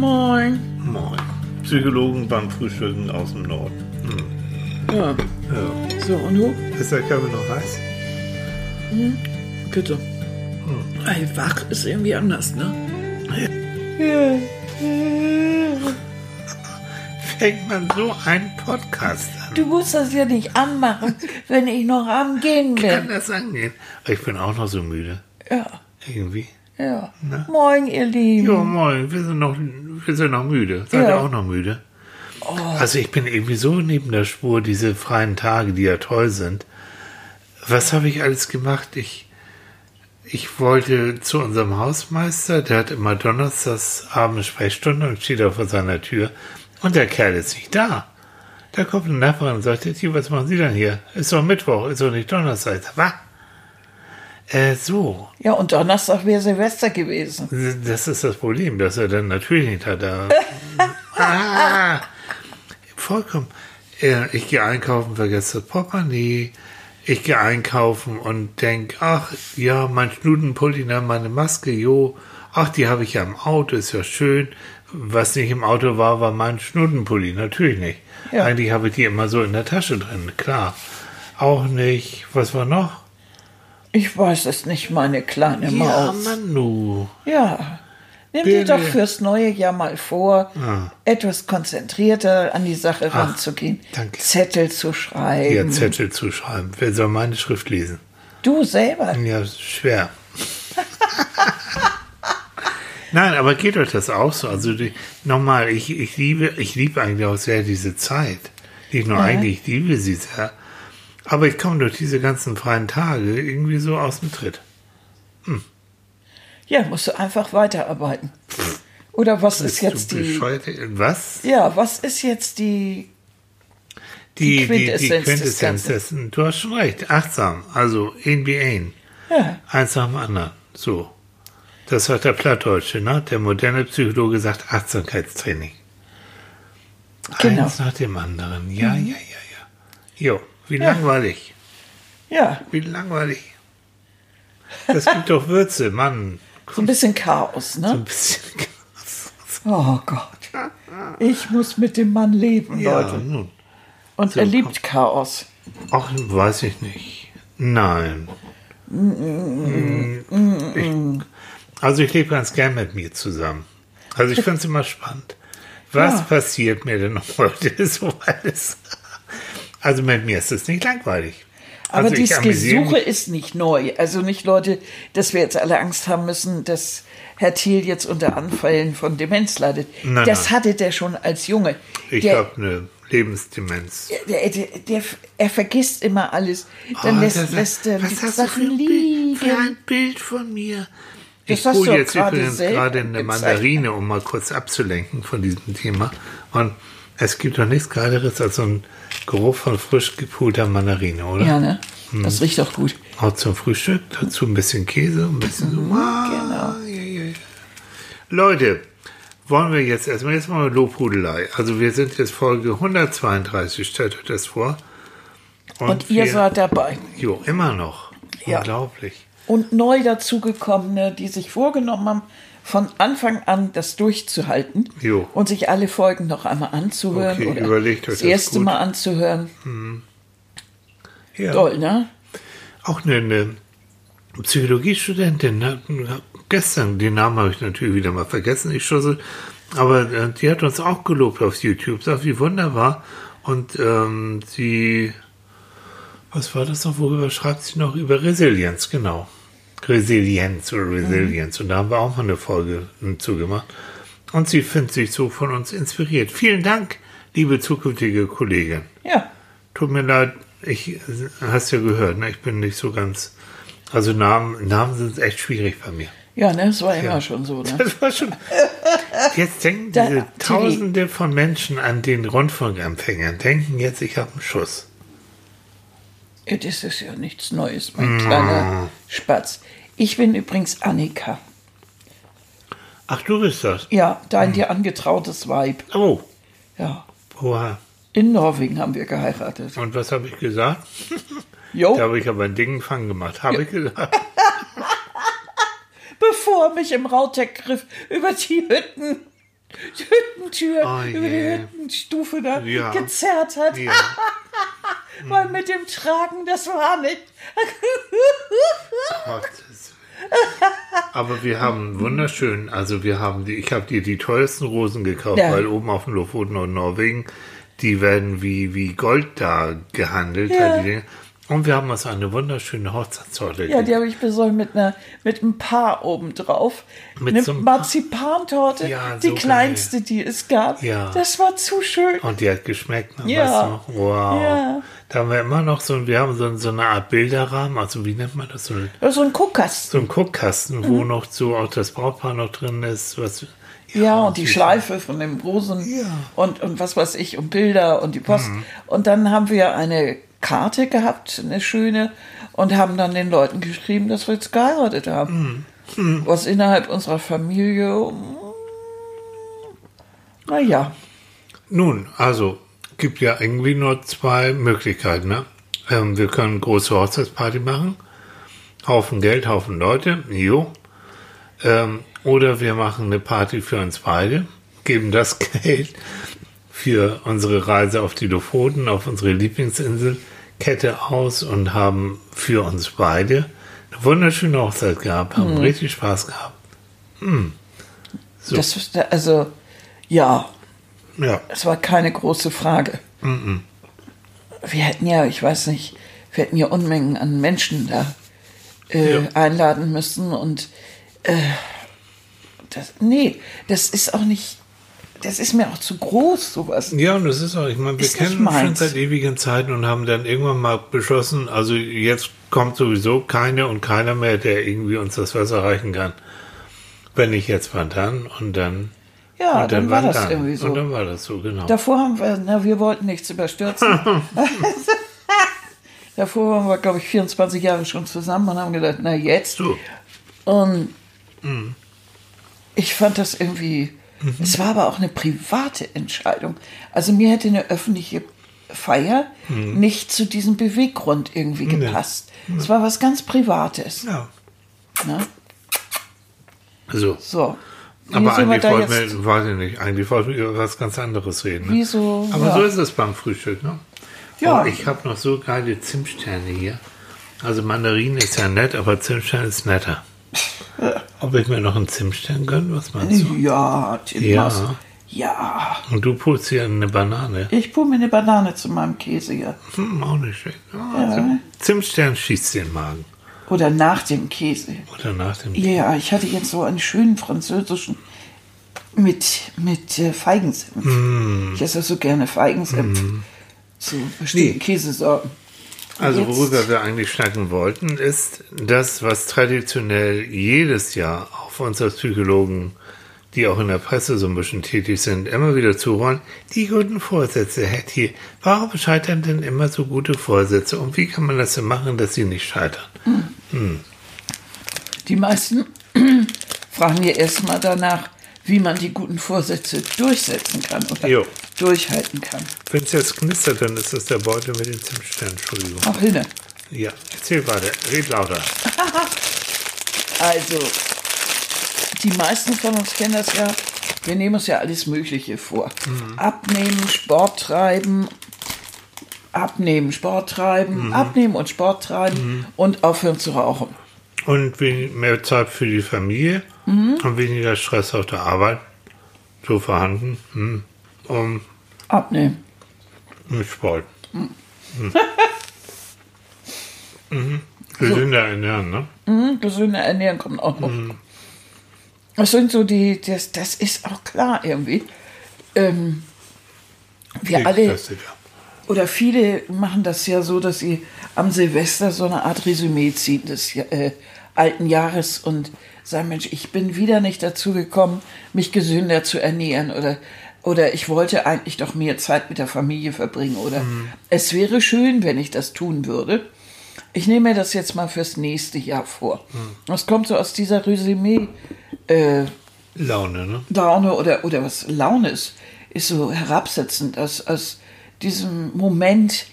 Moin. Moin. Psychologen beim Frühstücken aus dem Norden. Hm. Ja, Ja. so, und du? Ist der Kaffee noch heiß? Bitte. Hm. Ey, wach ist irgendwie anders, ne? Fängt man so einen Podcast an? Du musst das ja nicht anmachen, wenn ich noch am Gehen Kann bin. das angehen? Ich bin auch noch so müde. Ja, Irgendwie. Ja. Na? Moin, ihr Lieben. Ja, moin. Wir sind noch, wir sind noch müde. Seid ihr Ja. auch noch müde? Also ich bin irgendwie so neben der Spur, diese freien Tage, die ja toll sind. Was habe ich alles gemacht? Ich, ich wollte zu unserem Hausmeister, der hat immer donnerstags abends Sprechstunde und steht da vor seiner Tür. Und der Kerl ist nicht da. Da kommt ein Nachbar und sagt, "Tja, was machen Sie denn hier? Ist doch Mittwoch, ist doch nicht Donnerstag. Was? Äh, so. Ja, und Donnerstag wäre Silvester gewesen. Das ist das Problem, dass er dann natürlich nicht hat. Da. ah, vollkommen. Äh, Ich gehe einkaufen, vergesse das Portemonnaie. Ich gehe einkaufen und denke, ach ja, mein Schnudenpulli, na, meine Maske, jo. Ach, die habe ich ja im Auto, ist ja schön. Was nicht im Auto war, war mein Schnudenpulli, natürlich nicht. Ja. Eigentlich habe ich die immer so in der Tasche drin, klar. Auch nicht. Was war noch? Ich weiß es nicht, meine kleine Ja, Maus. Manu. Ja. Nimm dir doch fürs neue Jahr mal vor, Ah. etwas konzentrierter an die Sache ranzugehen. danke. Zettel zu schreiben. Hier Zettel zu schreiben. Wer soll meine Schrift lesen? Du selber. Ja, schwer. Nein, aber geht euch das auch so? Also die, nochmal, ich, ich liebe, ich liebe eigentlich auch sehr diese Zeit. Nicht nur eigentlich, ich liebe sie sehr. Aber ich komme durch diese ganzen freien Tage irgendwie so aus dem Tritt. Ja, musst du einfach weiterarbeiten. Oder was ist Bist du jetzt die. Was? Ja, was ist jetzt die. Die, die, die Quintessenz des Quintessenz dessen. Du hast schon recht. Achtsam. Also, in wie ein. Ja, Eins nach dem anderen. So. Das hat der Plattdeutsche, ne? Der moderne Psychologe sagt Achtsamkeitstraining. Genau. Eins nach dem anderen. Ja, ja, ja, ja. Jo, wie langweilig. ja, Wie langweilig. Das gibt doch Würze, Mann. so ein bisschen Chaos, So ne? ein bisschen. Oh Gott. Ich muss mit dem Mann leben, Ja, Leute. nun. Und so, er liebt Chaos. Ach, weiß ich nicht. Nein. Ich, also ich lebe ganz gern mit mir zusammen. Also ich finde es immer spannend. Was Ja. passiert mir denn heute so alles? Also mit mir ist es nicht langweilig. Aber also dieses Gesuche ist nicht neu. Also nicht, Leute, dass wir jetzt alle Angst haben müssen, dass Herr Thiel jetzt unter Anfällen von Demenz leidet. Nein, das nein. hatte der schon als Junge. Ich habe eine Lebensdemenz. der, der, der, er vergisst immer alles. Dann Oh, lässt, das- lässt er was die hast du für Sachen ein, Bild, für liegen. ein Bild von mir? Das ich hole jetzt gerade übrigens gerade eine. Mandarine, um mal kurz abzulenken von diesem Thema. Und es gibt doch nichts Geileres als so ein Geruch von frisch gepulter Mandarine, oder? Ja, ne? Hm. Das riecht doch gut. Auch zum Frühstück, dazu ein bisschen Käse, ein bisschen so. Ah, genau. ja, ja, ja. Leute, wollen wir jetzt erstmal jetzt mal Lobhudelei. Also wir sind jetzt Folge 132, stellt euch das vor. Und, ihr wir- seid dabei. Jo, immer noch. Ja. Unglaublich. Und neu dazugekommene, die sich vorgenommen haben, von Anfang an das durchzuhalten Jo. und sich alle Folgen noch einmal anzuhören Okay, oder überlegt das das erste gut. Mal anzuhören. Ja. Toll, ne? Auch eine, eine Psychologiestudentin, ne, gestern, den Namen habe ich natürlich wieder mal vergessen, ich schussel, aber äh, die hat uns auch gelobt auf YouTube, sagt, wie wunderbar. Und ähm, sie, was war das noch, worüber schreibt sie noch? Über Resilienz, genau. Resilienz oder Resilienz. Und da haben wir auch mal eine Folge zugemacht. Und sie findet sich so von uns inspiriert. Vielen Dank, liebe zukünftige Kollegin. Ja. Tut mir leid, ich hast ja gehört, ne? ich bin nicht so ganz. Also Namen, Namen sind echt schwierig bei mir. Ja, ne? Das war immer Ja. schon so, ne? Das war schon. Jetzt denken diese. Tausende von Menschen an den Rundfunkempfängern, denken jetzt, ich habe einen Schuss. Ja, Das ist ja nichts Neues, mein kleiner Spatz. Ich bin übrigens Annika. Ach, du bist das. Ja, dein dir angetrautes Weib. Oh, Ja. oha. In Norwegen haben wir geheiratet. Und was habe ich gesagt? Jo, Da habe ich aber einen dicken Fang gemacht. Habe ich gesagt. bevor mich im Rauteck griff über die Hütten. Hüttentür Oh über die je. Hüttenstufe da Ja. gezerrt hat. Ja. Weil mit dem Tragen, das war nicht. Gottes. Aber wir haben wunderschön, also wir haben die, ich habe dir die teuersten Rosen gekauft, Ja. weil oben auf dem Lofoten und Norwegen, die werden wie, wie Gold da gehandelt. Ja. Und wir haben uns eine wunderschöne Hochzeitstorte Ja, die habe ich besorgt mit einer mit einem Paar oben drauf. Mit eine so Marzipantorte, Ja, die so kleinste, die es gab. Ja. Das war zu schön. Und die hat geschmeckt, ne? Ja. weißt du? Wow. Ja. Da haben wir immer noch so, wir haben so, so eine Art Bilderrahmen, also wie nennt man das? So, So ein Guckkasten. so ein Guckkasten, wo noch so auch das Brautpaar noch drin ist. Was, Mhm. Ja, und die. Schleife von dem Rosen Ja. Mhm. und, und was weiß ich, und Bilder und die Post. Und dann haben wir eine Karte gehabt, eine schöne, und haben dann den Leuten geschrieben, dass wir jetzt geheiratet haben. Mhm. Was innerhalb unserer Familie, naja, Nun, also gibt ja irgendwie nur zwei Möglichkeiten. Ne? Ähm, wir können große Hochzeitsparty machen, Haufen Geld, Haufen Leute, jo. Ähm, oder wir machen eine Party für uns beide, geben das Geld für unsere Reise auf die Lofoten, auf unsere Lieblingsinsel, Kette aus und haben für uns beide eine wunderschöne Hochzeit gehabt, haben richtig Spaß gehabt. So. das also, ja, Ja, es war keine große Frage. Wir hätten ja, ich weiß nicht, wir hätten ja Unmengen an Menschen da äh, Ja. einladen müssen und äh, das, nee, das ist auch nicht, das ist mir auch zu groß, sowas. Ja, und das ist auch, ich meine, wir Ist kennen uns schon seit ewigen Zeiten und haben dann irgendwann mal beschlossen, also jetzt kommt sowieso keine und keiner mehr, der irgendwie uns das Wasser reichen kann. Wenn nicht jetzt, wann dann? Und dann. Ja, und dann, war wann das irgendwie so. Und dann war das so, genau. Davor haben wir, na, wir wollten nichts überstürzen. Davor waren wir, glaube ich, 24 Jahre schon zusammen und haben gedacht, na jetzt. so. Und ich fand das irgendwie, es war aber auch eine private Entscheidung. Also mir hätte eine öffentliche Feier nicht zu diesem Beweggrund irgendwie gepasst. Es war was ganz Privates. Ja. Ne? So. So. Aber eigentlich wollten wir, weiß ich nicht, eigentlich wollten wir über was ganz anderes reden. Ne? Wieso? Aber Ja. so ist es beim Frühstück, ne? Ja. Oh, ich habe noch so geile Zimtsterne hier. Also Mandarin ist ja nett, aber Zimtstern ist netter. Ob ich mir noch einen Zimtstern gönne? Was meinst du? Ja, Ja. Tilmas. Ja. Und du pulst hier eine Banane. Ich pule mir eine Banane zu meinem Käse hier. Hm, auch nicht schlecht. Ah, Zimtstern schießt den Magen. Oder nach dem Käse. Oder nach dem. Ja, ich hatte jetzt so einen schönen französischen mit, mit äh, Feigensenf. Mm. Ich esse so gerne Feigensenf zu bestimmten Nee. Käsesorten. Also Jetzt- worüber wir eigentlich schnacken wollten, ist das, was traditionell jedes Jahr auch für uns als Psychologen, die auch in der Presse so ein bisschen tätig sind, immer wieder zuhören, die guten Vorsätze, Thiel. Warum scheitern denn immer so gute Vorsätze? Und wie kann man das denn machen, dass sie nicht scheitern? Die meisten fragen ja erstmal danach, wie man die guten Vorsätze durchsetzen kann oder Jo. durchhalten kann. Wenn es jetzt knistert, dann ist das der Beutel mit den Zimtsternen. Entschuldigung. Auch hinne. Ja, erzähl weiter. Red lauter. Also, die meisten von uns kennen das ja. Wir nehmen uns ja alles Mögliche vor. Abnehmen, Sport treiben, abnehmen, Sport treiben, abnehmen und Sport treiben und aufhören zu rauchen. Und mehr Zeit für die Familie und weniger Stress auf der Arbeit. So vorhanden. Hm. Um Abnehmen. mit Sport. Hm. Mhm. Gesünder ernähren, ne? Mhm, gesünder Ernährung kommt auch noch. Das sind so die, das, das ist auch klar irgendwie. Ähm, wir alle, oder viele machen das ja so, dass sie am Silvester so eine Art Resümee ziehen des äh, alten Jahres und sagen, Mensch, ich bin wieder nicht dazu gekommen, mich gesünder zu ernähren oder oder ich wollte eigentlich doch mehr Zeit mit der Familie verbringen oder es wäre schön, wenn ich das tun würde. Ich nehme mir das jetzt mal fürs nächste Jahr vor. Das kommt so aus dieser Resümee äh, Laune, ne? Laune oder, oder was Laune ist, ist so herabsetzend, aus, aus diesem Moment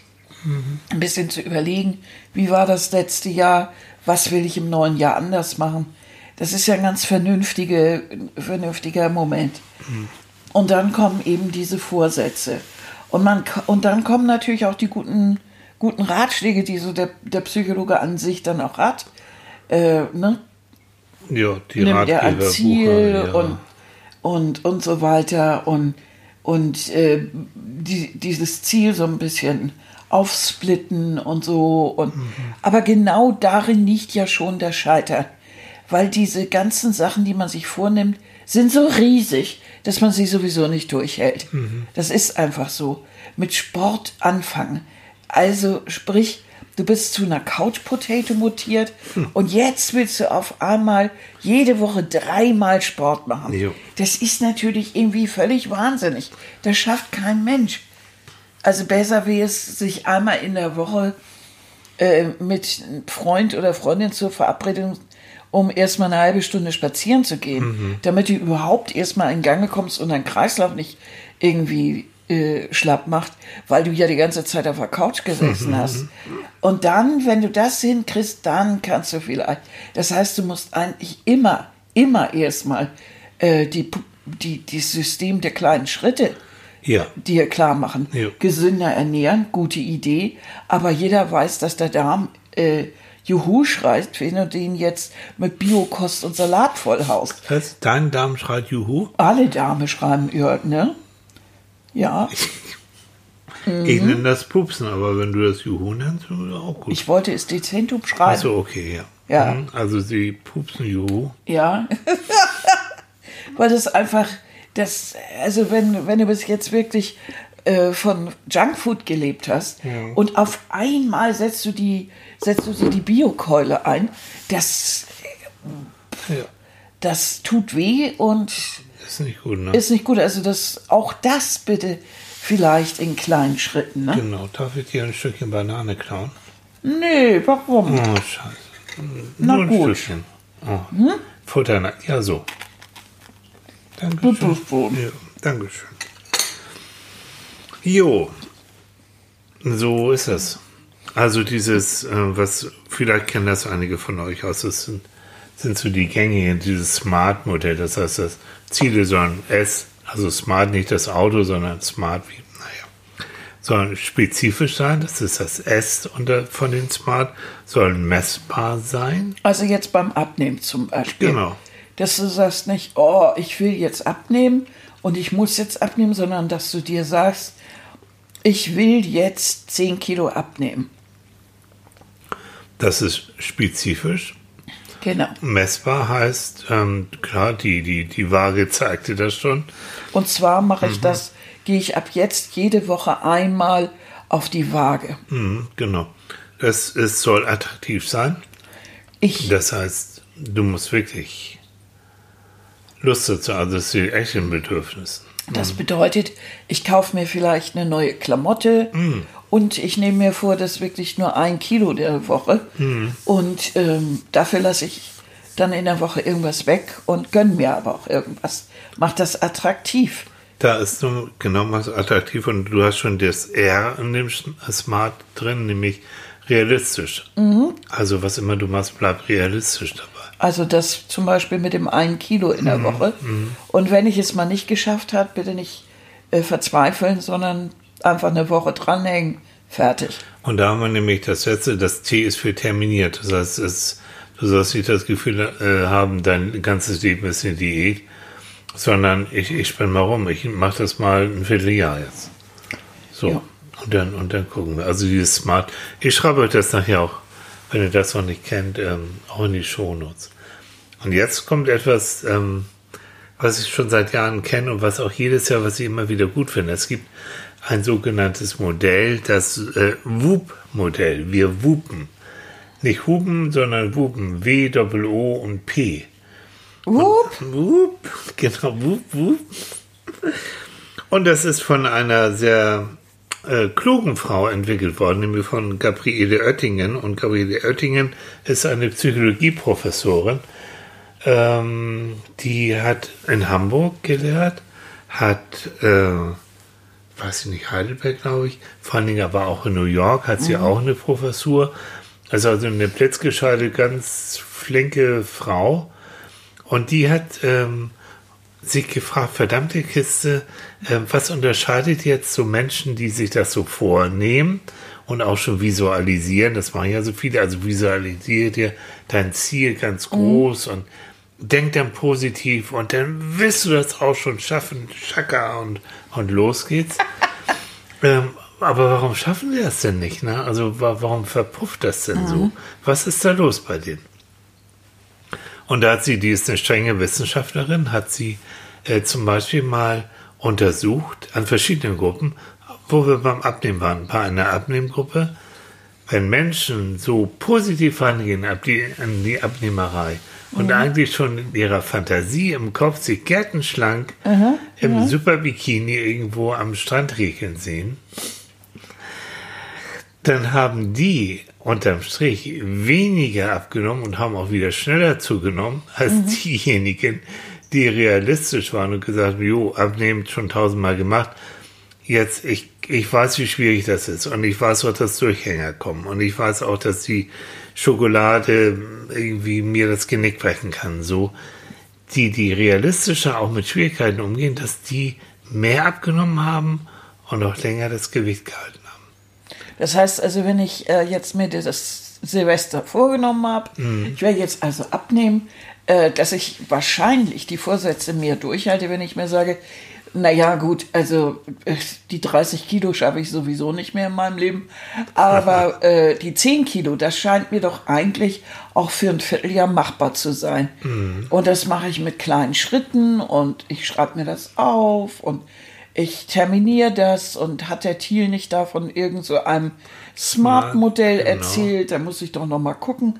ein bisschen zu überlegen, wie war das letzte Jahr, was will ich im neuen Jahr anders machen. Das ist ja ein ganz vernünftige, vernünftiger Moment. Und dann kommen eben diese Vorsätze. Und, man, und dann kommen natürlich auch die guten, guten Ratschläge, die so der, der Psychologe an sich dann auch hat. Äh, ne? Ja, die nimmt er ein Ratgeber, Ziel Bucher, ja. und, und, und so weiter und, und äh, die, dieses Ziel so ein bisschen aufsplitten und so. Und, Mhm. Aber genau darin liegt ja schon der Scheitern, weil diese ganzen Sachen, die man sich vornimmt, sind so riesig, dass man sie sowieso nicht durchhält. Mhm. Das ist einfach so. Mit Sport anfangen. Also sprich, du bist zu einer Couch Potato mutiert Hm. und jetzt willst du auf einmal jede Woche dreimal Sport machen. Jo. Das ist natürlich irgendwie völlig wahnsinnig. Das schafft kein Mensch. Also besser wäre es, sich einmal in der Woche äh, mit einem Freund oder Freundin zur Verabredung, um erstmal eine halbe Stunde spazieren zu gehen, damit du überhaupt erstmal in Gange kommst und dein Kreislauf nicht irgendwie äh, schlapp macht, weil du ja die ganze Zeit auf der Couch gesessen hast. Und dann, wenn du das hinkriegst, dann kannst du vielleicht. Das heißt, du musst eigentlich immer, immer erstmal äh, die, die, die System der kleinen Schritte Ja, dir klar machen. Ja. Gesünder ernähren, gute Idee. Aber jeder weiß, dass der Darm äh, Juhu schreit, wenn du den jetzt mit Biokost und Salat vollhaust. was? Dein Darm schreit Juhu? Alle Dame schreiben, ja, ne? Ja, Ich nenne das Pupsen, aber wenn du das Juhu nennst, ist das auch gut. Ich wollte es dezent umschreiben. Achso, okay, ja. Ja. Mhm, Also sie pupsen Juhu. Ja. Weil das einfach, das, also wenn, wenn du bis jetzt wirklich äh, von Junkfood gelebt hast und auf einmal setzt du die, setzt du dir die Biokeule ein, das, Ja. das tut weh und Ist nicht gut, ne? ist nicht gut. Also das, auch das bitte vielleicht in kleinen Schritten. Ne? genau. Darf ich dir ein Stückchen Banane klauen? Nee, warum? Oh, scheiße. Na Nur ein gut. Hm? Stückchen. Oh. Futter, ja, so. Dankeschön. Blutdruckboden. Ja, Dankeschön. Jo, so ist es. Also dieses, äh, was, vielleicht kennen das einige von euch aus, das sind, sind so die gängigen, dieses Smart-Modell. Das heißt, das Ziele sollen S, also Smart nicht das Auto, sondern Smart wie, naja, sollen spezifisch sein. Das ist das S unter, von den Smart, sollen messbar sein. Also jetzt beim Abnehmen zum Beispiel. Genau. Dass du sagst nicht, oh, ich will jetzt abnehmen und ich muss jetzt abnehmen, sondern dass du dir sagst, ich will jetzt 10 Kilo abnehmen. Das ist spezifisch. Genau. Messbar heißt, ähm, klar, die, die, die Waage zeigte das schon. Und zwar mache Mhm. ich das, gehe ich ab jetzt jede Woche einmal auf die Waage. Mhm, genau. Es, es soll attraktiv sein. Ich, Das heißt, du musst wirklich Lust dazu, also das ist die echten Bedürfnis. das bedeutet, ich kaufe mir vielleicht eine neue Klamotte Mhm. und ich nehme mir vor, das wirklich nur ein Kilo der Woche. Mhm. Und ähm, dafür lasse ich dann in der Woche irgendwas weg und gönne mir aber auch irgendwas. Macht das attraktiv. Da ist so genau was attraktiv und du hast schon das R in dem Smart drin, nämlich realistisch. Mhm. Also was immer du machst, bleib realistisch dabei. Also das zum Beispiel mit dem einen Kilo in Mhm. der Woche. Und wenn ich es mal nicht geschafft habe, bitte nicht äh, verzweifeln, sondern einfach eine Woche dranhängen. Fertig. Und da haben wir nämlich das letzte, das T ist für terminiert. Das heißt, es, du sollst nicht das Gefühl äh, haben, dein ganzes Leben ist eine Diät, sondern ich, ich spinne mal rum, ich mache das mal ein Vierteljahr jetzt. So. Ja. Und dann, und dann gucken wir. Also dieses Smart. Ich schreibe euch das nachher auch, wenn ihr das noch nicht kennt, ähm, auch in die Shownotes. Und jetzt kommt etwas, ähm, was ich schon seit Jahren kenne und was auch jedes Jahr, was ich immer wieder gut finde. Es gibt ein sogenanntes Modell, das äh, WUP-Modell. Wir wupen. Nicht hupen, sondern wupen. W, Doppel O und P. Wupp. Wup, genau, wup, wup. Und das ist von einer sehr äh, klugen Frau entwickelt worden, nämlich von Gabriele Oettingen. Und Gabriele Oettingen ist eine Psychologieprofessorin, ähm, die hat in Hamburg gelehrt, hat, äh, weiß ich nicht, Heidelberg, glaube ich, vor allen Dingen aber auch in New York hat sie auch eine Professur. Also, also eine blitzgescheite, ganz flinke Frau. Und die hat ähm, sich gefragt, verdammte Kiste, äh, was unterscheidet jetzt so Menschen, die sich das so vornehmen und auch schon visualisieren, das machen ja so viele, also visualisiere dir dein Ziel ganz groß mhm. und denk dann positiv und dann wirst du das auch schon schaffen, Schaka und, und los geht's. ähm, aber warum schaffen wir das denn nicht? Ne? Also warum verpufft das denn mhm. so? Was ist da los bei denen? Und da hat sie, die ist eine strenge Wissenschaftlerin, hat sie äh, zum Beispiel mal untersucht an verschiedenen Gruppen, wo wir beim Abnehmen waren, bei einer Abnehmgruppe, wenn Menschen so positiv rangehen an die, an die Abnehmerei und mhm. eigentlich schon in ihrer Fantasie im Kopf sich gärtenschlank mhm. im mhm. Superbikini irgendwo am Strand riechen sehen, dann haben die unterm Strich weniger abgenommen und haben auch wieder schneller zugenommen als mhm. diejenigen, die realistisch waren und gesagt haben, jo, abnehmen schon tausendmal gemacht. Jetzt, ich, ich weiß, wie schwierig das ist und ich weiß auch, dass Durchhänger kommen und ich weiß auch, dass die Schokolade irgendwie mir das Genick brechen kann. So, die, die realistischer auch mit Schwierigkeiten umgehen, dass die mehr abgenommen haben und auch länger das Gewicht gehalten. Das heißt also, wenn ich äh, jetzt mir das Silvester vorgenommen habe, mhm. ich werde jetzt also abnehmen, äh, dass ich wahrscheinlich die Vorsätze mehr durchhalte, wenn ich mir sage, naja, gut, also äh, die 30 Kilo schaffe ich sowieso nicht mehr in meinem Leben. Aber äh, die 10 Kilo, das scheint mir doch eigentlich auch für ein Vierteljahr machbar zu sein. Mhm. Und das mache ich mit kleinen Schritten und ich schreibe mir das auf und ich terminiere das und hat der Thiel nicht da von irgend so einem Smart-Modell genau. erzählt, da muss ich doch noch mal gucken.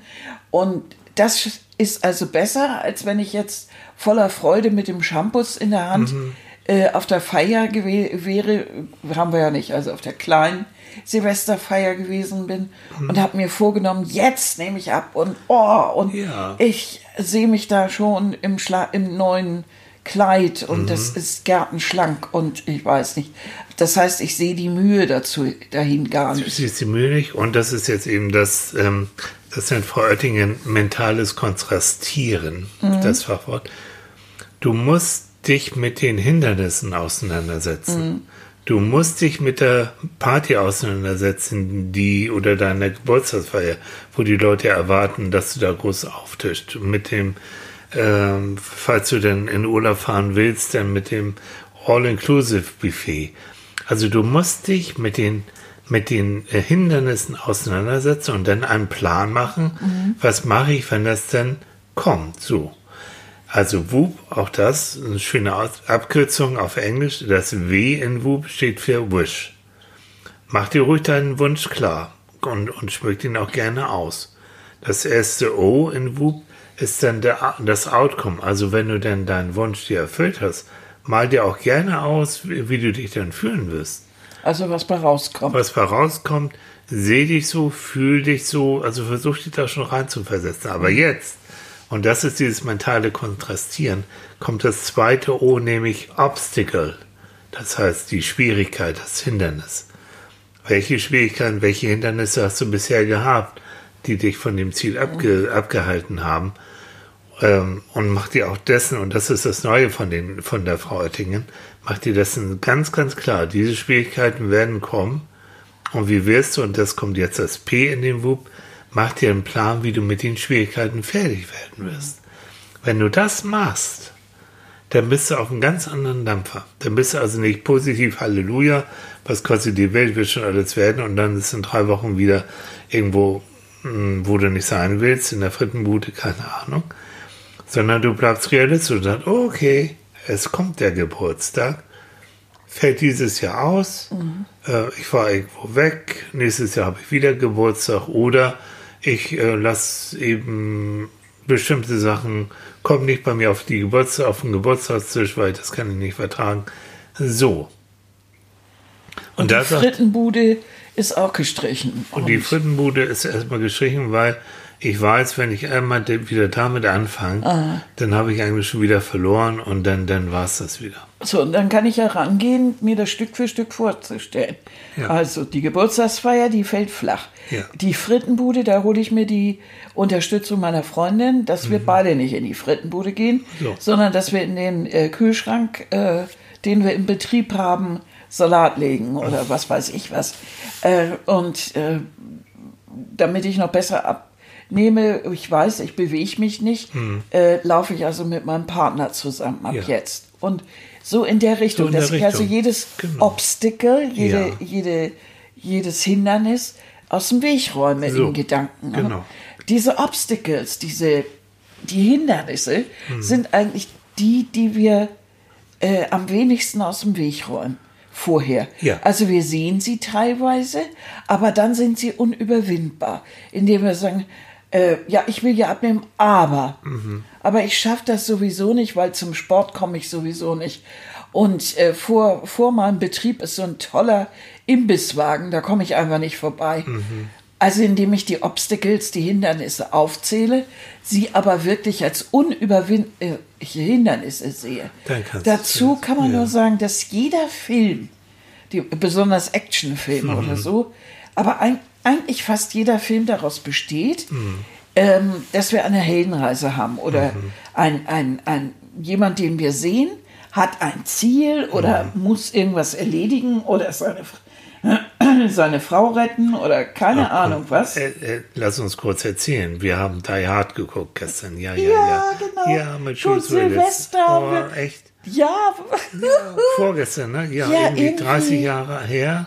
Und das ist also besser, als wenn ich jetzt voller Freude mit dem Shampoo in der Hand mhm. äh, auf der Feier wäre, haben wir ja nicht, also auf der kleinen Silvesterfeier gewesen bin mhm. und habe mir vorgenommen, jetzt nehme ich ab und oh, und ja. ich sehe mich da schon im, Schla im neuen Kleid und mhm. das ist gärtenschlank und ich weiß nicht. Das heißt, ich sehe die Mühe dazu dahin gar nicht. Du siehst die Mühe nicht und das ist jetzt eben das, ähm, das nennt Frau Oettingen mentales Kontrastieren, mhm. das Fachwort. Du musst dich mit den Hindernissen auseinandersetzen. Mhm. Du musst dich mit der Party auseinandersetzen, die oder deiner Geburtstagsfeier, wo die Leute erwarten, dass du da groß auftischst. Mit dem ähm, falls du denn in Urlaub fahren willst, dann mit dem All-Inclusive-Buffet. Also du musst dich mit den, mit den äh, Hindernissen auseinandersetzen und dann einen Plan machen, mhm. was mache ich, wenn das denn kommt. So. Also WUP, auch das, eine schöne Abkürzung auf Englisch. Das W in WUP steht für Wish. Mach dir ruhig deinen Wunsch klar und, und schmückt ihn auch gerne aus. Das erste O in WUP ist dann der, das Outcome. Also wenn du dann deinen Wunsch dir erfüllt hast, mal dir auch gerne aus, wie, wie du dich dann fühlen wirst. Also was bei rauskommt. Was bei rauskommt, seh dich so, fühl dich so, also versuch dich da schon rein zu versetzen. Aber mhm. jetzt, und das ist dieses mentale Kontrastieren, kommt das zweite O, nämlich Obstacle. Das heißt die Schwierigkeit, das Hindernis. Welche Schwierigkeiten, welche Hindernisse hast du bisher gehabt, die dich von dem Ziel abge, abgehalten haben? ähm, und macht dir auch dessen, und das ist das Neue von, den, von der Frau Oettingen, macht dir dessen ganz, ganz klar, diese Schwierigkeiten werden kommen. Und wie wirst du, und das kommt jetzt das P in den WUP, mach dir einen Plan, wie du mit den Schwierigkeiten fertig werden wirst. Wenn du das machst, dann bist du auf einem ganz anderen Dampfer. Dann bist du also nicht positiv, Halleluja, was kostet die Welt, wird schon alles werden und dann ist in drei Wochen wieder irgendwo, wo du nicht sein willst, in der Frittenbude, keine Ahnung, sondern du bleibst realistisch und sagst, okay, es kommt der Geburtstag, fällt dieses Jahr aus, mhm. äh, ich fahre irgendwo weg, nächstes Jahr habe ich wieder Geburtstag oder ich äh, lasse eben bestimmte Sachen, kommen nicht bei mir auf, die Geburtstag, auf den Geburtstagstisch, weil das kann ich nicht vertragen. So. Und, und die Frittenbude ist auch gestrichen. Und die Frittenbude ist erstmal gestrichen, weil Ich weiß, wenn ich einmal de- wieder damit anfange, dann habe ich eigentlich schon wieder verloren und dann, dann war es das wieder. So, und dann kann ich herangehen, mir das Stück für Stück vorzustellen. Ja. Also die Geburtstagsfeier, die fällt flach. Ja. Die Frittenbude, da hole ich mir die Unterstützung meiner Freundin, dass wir beide nicht in die Frittenbude gehen, Mhm. So. sondern dass wir in den äh, Kühlschrank, äh, den wir im Betrieb haben, Salat legen oder was weiß ich was. Äh, und äh, damit ich noch besser abnehme, ich weiß, ich bewege mich nicht, äh, laufe ich also mit meinem Partner zusammen ab Ja. jetzt. Und so in der Richtung, in der dass ich also Richtung. jedes Genau. Obstacle, jede, Ja. jede, jedes Hindernis aus dem Weg räume So, in Gedanken. genau. Diese Obstacles, diese, die Hindernisse Hm. sind eigentlich die, die wir äh, am wenigsten aus dem Weg räumen. Vorher. Ja. Also wir sehen sie teilweise, aber dann sind sie unüberwindbar, indem wir sagen, äh, ja, ich will ja abnehmen, aber, aber ich schaffe das sowieso nicht, weil zum Sport komme ich sowieso nicht. Und äh, vor, vor meinem Betrieb ist so ein toller Imbisswagen, da komme ich einfach nicht vorbei. Also indem ich die Obstacles, die Hindernisse aufzähle, sie aber wirklich als unüberwindliche Hindernisse sehe. Dazu kann man ja. nur sagen, dass jeder Film, die, besonders Actionfilme Mhm. oder so, aber ein, eigentlich fast jeder Film daraus besteht, Mhm. ähm, dass wir eine Heldenreise haben oder ein, ein, ein, jemand, den wir sehen, hat ein Ziel oder Mhm. muss irgendwas erledigen oder seine, seine Frau retten oder keine Ahnung was. Äh, äh, lass uns kurz erzählen. Wir haben Die Hard geguckt gestern. Ja, ja, Ja, ja. genau. Ja, mit Willis. Silvester Oh, echt? Ja, Vorgestern, ne? Ja, Ja, irgendwie, irgendwie. 30 Jahre her.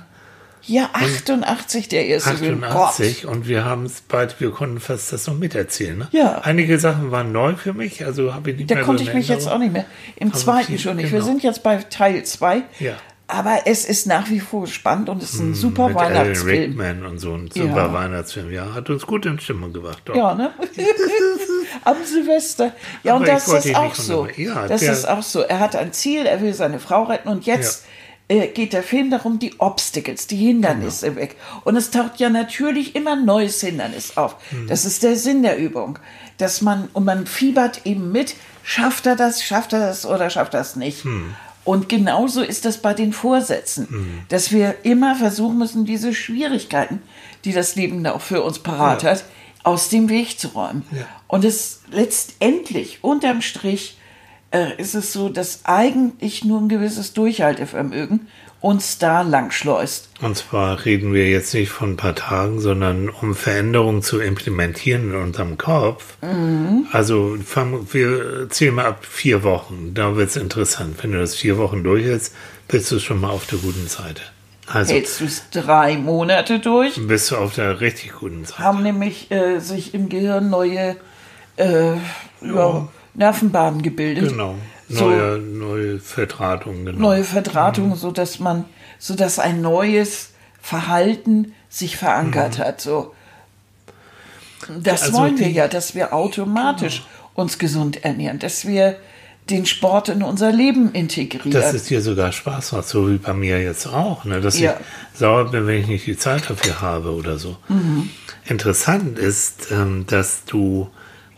ja, 88 der erste Film. 88 und wir haben es bald, wir konnten fast das noch miterzählen. Ne? Ja. Einige Sachen waren neu für mich, also habe ich nicht Da mehr konnte so ich mich jetzt auch nicht mehr. Im zweiten schon nicht. genau. Wir sind jetzt bei Teil 2. Ja. Aber es ist nach wie vor spannend und es ist ein super Mit Alan Weihnachtsfilm. Rickman und so ein Ja. super Weihnachtsfilm. Ja, hat uns gut in Stimmung gebracht. Doch. Ja, ne? Am Silvester. Ja, Aber und das ist auch so. Ja, das ist auch so. Er hat ein Ziel, er will seine Frau retten und jetzt äh, geht der Film darum, die Obstacles, die Hindernisse Genau. weg. Und es taucht ja natürlich immer ein neues Hindernis auf. Mhm. Das ist der Sinn der Übung. Dass man, und man fiebert eben mit, schafft er das, schafft er das oder schafft er es nicht. Hm. Und genauso ist das bei den Vorsätzen, dass wir immer versuchen müssen, diese Schwierigkeiten, die das Leben auch für uns parat hat, aus dem Weg zu räumen. Ja. Und es letztendlich, unterm Strich, äh, ist es so, dass eigentlich nur ein gewisses Durchhaltevermögen uns da langschleust. Und zwar reden wir jetzt nicht von ein paar Tagen, sondern um Veränderungen zu implementieren in unserem Kopf. Mhm. Also fangen, wir zählen mal ab vier Wochen. Da wird es interessant. Wenn du das vier Wochen durch hast, bist du schon mal auf der guten Seite. Also Hältst du es drei Monate durch, bist du auf der richtig guten Seite. haben nämlich äh, sich im Gehirn neue äh, ja, Nervenbahnen gebildet. Genau. So- Neue, neue Verdrahtung, genau. neue Verdrahtung, so dass man, so dass ein neues Verhalten sich verankert hat. So, das Also wollen wir ja, dass wir automatisch uns gesund ernähren, dass wir den Sport in unser Leben integrieren. Dass es dir sogar Spaß macht, so wie bei mir jetzt auch. Ne? Dass Ja. ich sauer bin, wenn ich nicht die Zeit dafür habe oder so. Interessant ist, ähm, dass du,